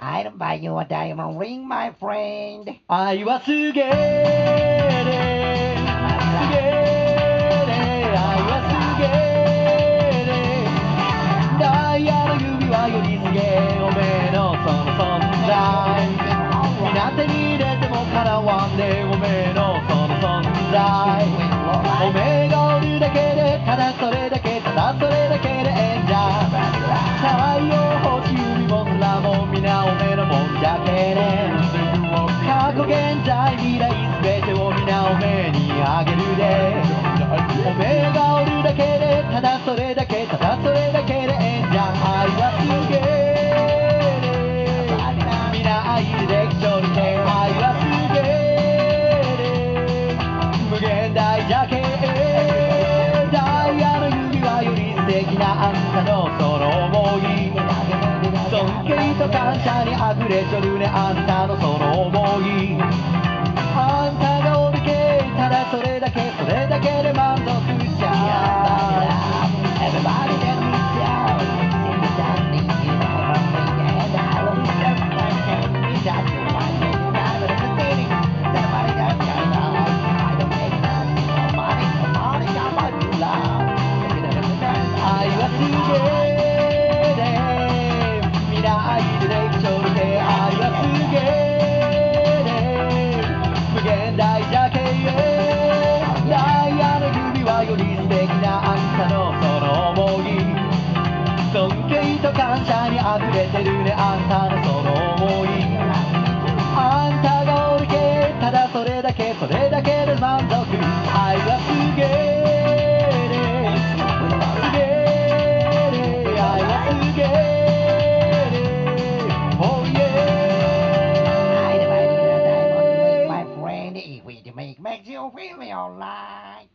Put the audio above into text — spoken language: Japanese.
I'll buy you a diamond ring, my friend. 愛はすげえ けね過去現在未来全てを皆おめにあげるでおめえがおるだけでただそれだけただそれだけでええんじゃ愛はすげえみんな愛でできちょ。るさにあふれちょるねあんた。じゃけダイヤの指輪より素敵なあんたのその想い。尊敬と感謝に溢れてるねあんたのその想い。あんたがおるけただそれだけそれだけで満足。愛はす makes you feel alright.